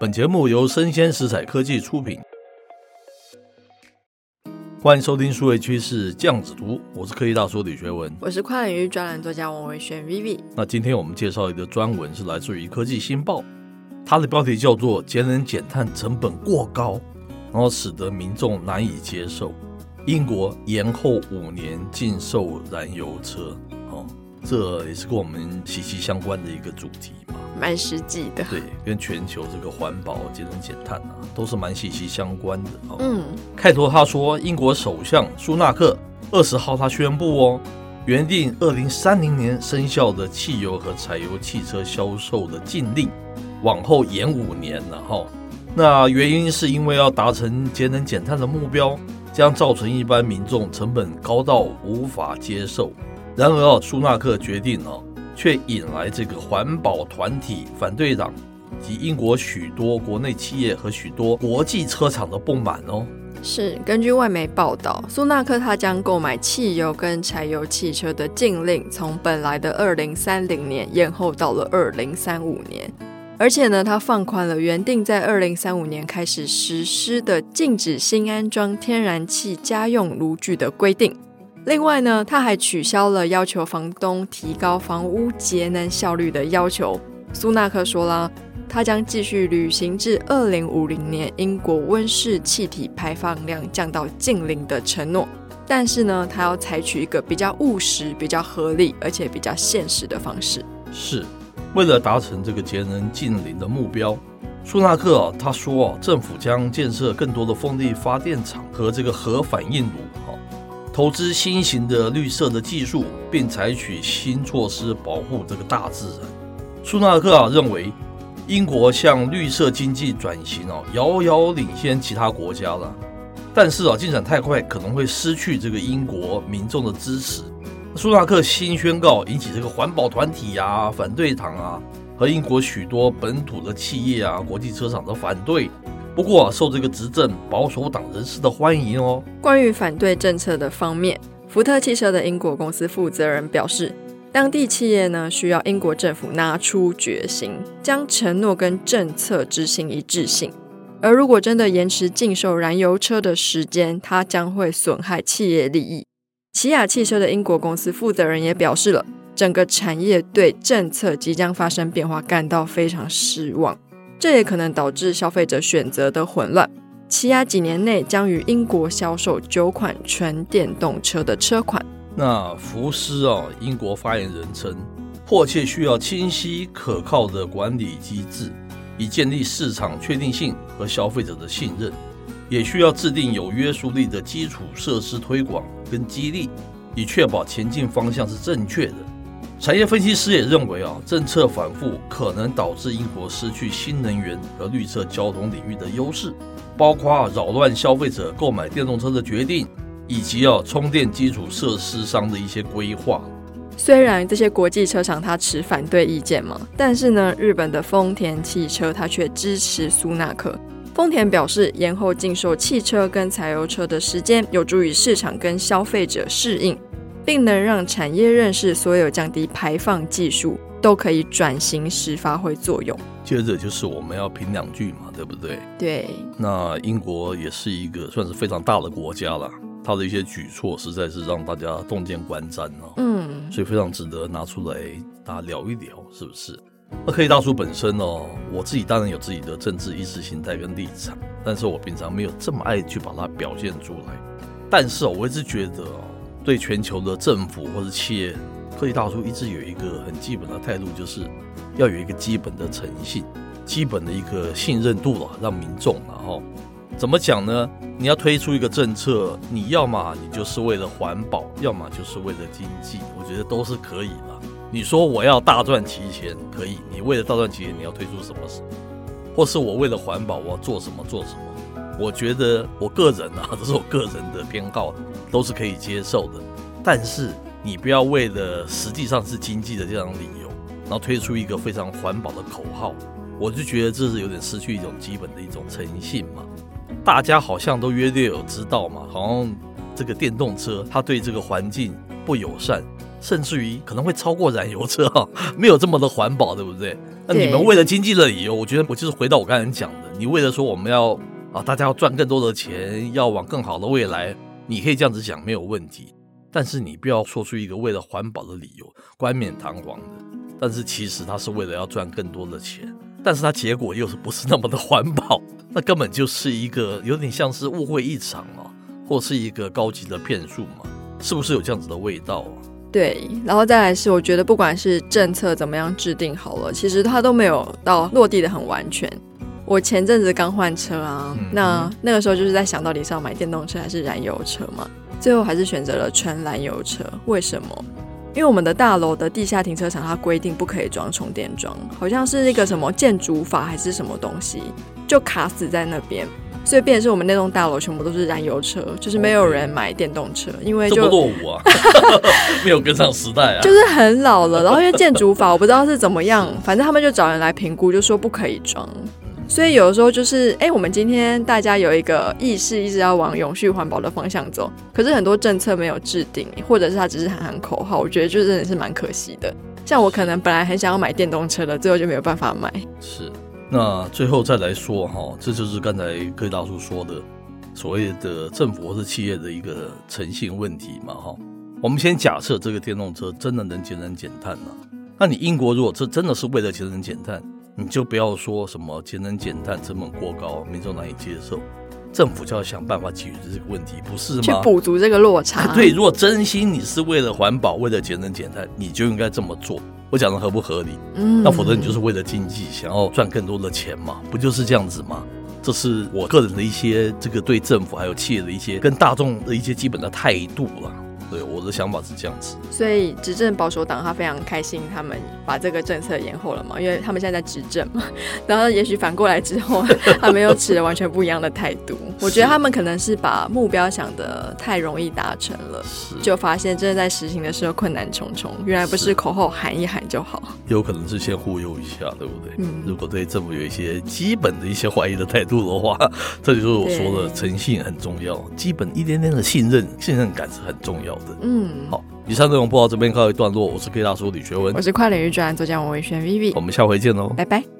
本节目由生鲜食材科技出品，欢迎收听数位趋势酱子读，我是科技大叔李学文，我是跨领域专栏作家王维轩 Vivi。那今天我们介绍一个专文，是来自于科技新报，它的标题叫做“节能减碳成本过高，然后使得民众难以接受”。英国延后五年禁售燃油车，哦，这也是跟我们息息相关的一个主题嘛，蛮实际的。对，跟全球这个环保、节能减碳啊，都是蛮息息相关的。哦、嗯，开头他说，英国首相苏纳克二十号他宣布哦，原定二零三零年生效的汽油和柴油汽车销售的禁令，往后延五年了哈、哦。那原因是因为要达成节能减碳的目标。将造成一般民众成本高到无法接受。然而啊，苏纳克决定哦，却引来这个环保团体、反对党及英国许多国内企业和许多国际车厂的不满哦。是，根据外媒报道，苏纳克他将购买汽油跟柴油汽车的禁令从本来的二零三零年延后到了二零三五年。而且呢，他放宽了原定在二零三五年开始实施的禁止新安装天然气家用炉具的规定。另外呢，他还取消了要求房东提高房屋节能效率的要求。苏纳克说了，他将继续履行至二零五零年英国温室气体排放量降到近零的承诺。但是呢，他要采取一个比较务实、比较合理而且比较现实的方式。是。为了达成这个节能近零的目标，苏纳克，他说啊，政府将建设更多的风力发电厂和这个核反应炉，投资新型的绿色的技术，并采取新措施保护这个大自然。苏纳克啊认为，英国向绿色经济转型啊，遥遥领先其他国家了，但是啊，进展太快，可能会失去这个英国民众的支持。苏纳克新宣告引起这个环保团体啊、反对党啊和英国许多本土的企业啊、国际车厂的反对。不过，受这个执政保守党人士的欢迎哦。关于反对政策的方面，福特汽车的英国公司负责人表示，当地企业呢需要英国政府拿出决心，将承诺跟政策执行一致性。而如果真的延迟禁售燃油车的时间，它将会损害企业利益。起亚汽车的英国公司负责人也表示了，整个产业对政策即将发生变化感到非常失望，这也可能导致消费者选择的混乱。起亚几年内将于英国销售九款纯电动车的车款。那福斯啊，英国发言人称，迫切需要清晰可靠的管理机制，以建立市场确定性和消费者的信任。也需要制定有约束力的基础设施推广跟激励，以确保前进方向是正确的。产业分析师也认为啊，政策反复可能导致英国失去新能源和绿色交通领域的优势，包括扰乱消费者购买电动车的决定，以及啊充电基础设施商的一些规划。虽然这些国际车厂它持反对意见嘛，但是呢，日本的丰田汽车它却支持苏纳克。丰田表示，延后禁售汽车跟柴油车的时间，有助于市场跟消费者适应，并能让产业认识所有降低排放技术都可以转型时发挥作用。接着就是我们要评两句嘛，对不对？对。那英国也是一个算是非常大的国家了，它的一些举措实在是让大家洞见观瞻哦。嗯。所以非常值得拿出来大家聊一聊，是不是？那科技大叔本身哦，我自己当然有自己的政治意识形态跟立场，但是我平常没有这么爱去把它表现出来。但是哦，我一直觉得哦，对全球的政府或者企业，科技大叔一直有一个很基本的态度，就是要有一个基本的诚信，基本的一个信任度了，让民众然后怎么讲呢？你要推出一个政策，你要么你就是为了环保，要么就是为了经济，我觉得都是可以的。你说我要大赚其钱，可以。你为了大赚其钱，你要推出什么？或是我为了环保，我要做什么做什么？我觉得我个人啊，这是我个人的偏好，都是可以接受的。但是你不要为了实际上是经济的这样理由，然后推出一个非常环保的口号，我就觉得这是有点失去一种基本的一种诚信嘛。大家好像都约略有知道嘛，好像这个电动车它对这个环境不友善。甚至于可能会超过燃油车哈，没有这么的环保，对不对？那你们为了经济的理由，我觉得我就是回到我刚才讲的，你为了说我们要啊，大家要赚更多的钱，要往更好的未来，你可以这样子讲没有问题。但是你不要说出一个为了环保的理由，冠冕堂皇的。但是其实他是为了要赚更多的钱，但是他结果又是不是那么的环保？那根本就是一个有点像是误会一场啊，或是一个高级的骗术嘛？是不是有这样子的味道啊？对，然后再来是，我觉得不管是政策怎么样制定好了，其实它都没有到落地的很完全。我前阵子刚换车啊，嗯、那那个时候就是在想到底是要买电动车还是燃油车嘛，最后还是选择了纯燃油车。为什么？因为我们的大楼的地下停车场它规定不可以装充电桩，好像是那个什么建筑法还是什么东西，就卡死在那边。所以变成是我们那栋大楼全部都是燃油车，就是没有人买电动车，因为就落伍啊，没有跟上时代啊，就是很老了。然后因为建筑法我不知道是怎么样，反正他们就找人来评估，就说不可以装。所以有的时候就是，哎，我们今天大家有一个意识，一直要往永续环保的方向走，可是很多政策没有制定，或者是他只是喊喊口号，我觉得就真的是蛮可惜的。像我可能本来很想要买电动车的，最后就没有办法买。是。那最后再来说哈，这就是刚才各位大叔说的所谓的政府或是企业的一个诚信问题嘛哈。我们先假设这个电动车真的能节能减碳呢，那你英国如果这真的是为了节能减碳，你就不要说什么节能减碳成本过高，民众难以接受，政府就要想办法解决这个问题，不是吗？去补足这个落差。对，如果真心你是为了环保，为了节能减碳，你就应该这么做。我讲的合不合理？嗯，那否则你就是为了经济，想要赚更多的钱嘛，不就是这样子吗？这是我个人的一些这个对政府还有企业的一些跟大众的一些基本的态度了。对，我的想法是这样子，所以执政保守党他非常开心，他们把这个政策延后了嘛，因为他们现在在执政嘛。然后也许反过来之后，他们又持了完全不一样的态度。我觉得他们可能是把目标想得太容易达成了，就发现真的在实行的时候困难重重。原来不是口号喊一喊就好，有可能是先忽悠一下，对不对？嗯，如果对政府有一些基本的一些怀疑的态度的话，这就是我说的诚信很重要，基本一点点的信任、信任感是很重要。嗯，好，以上内容播到这边告一段落。我是 K 大叔李学文，我是跨领域专栏作家王维轩 Vivi，我们下回见喽，拜拜。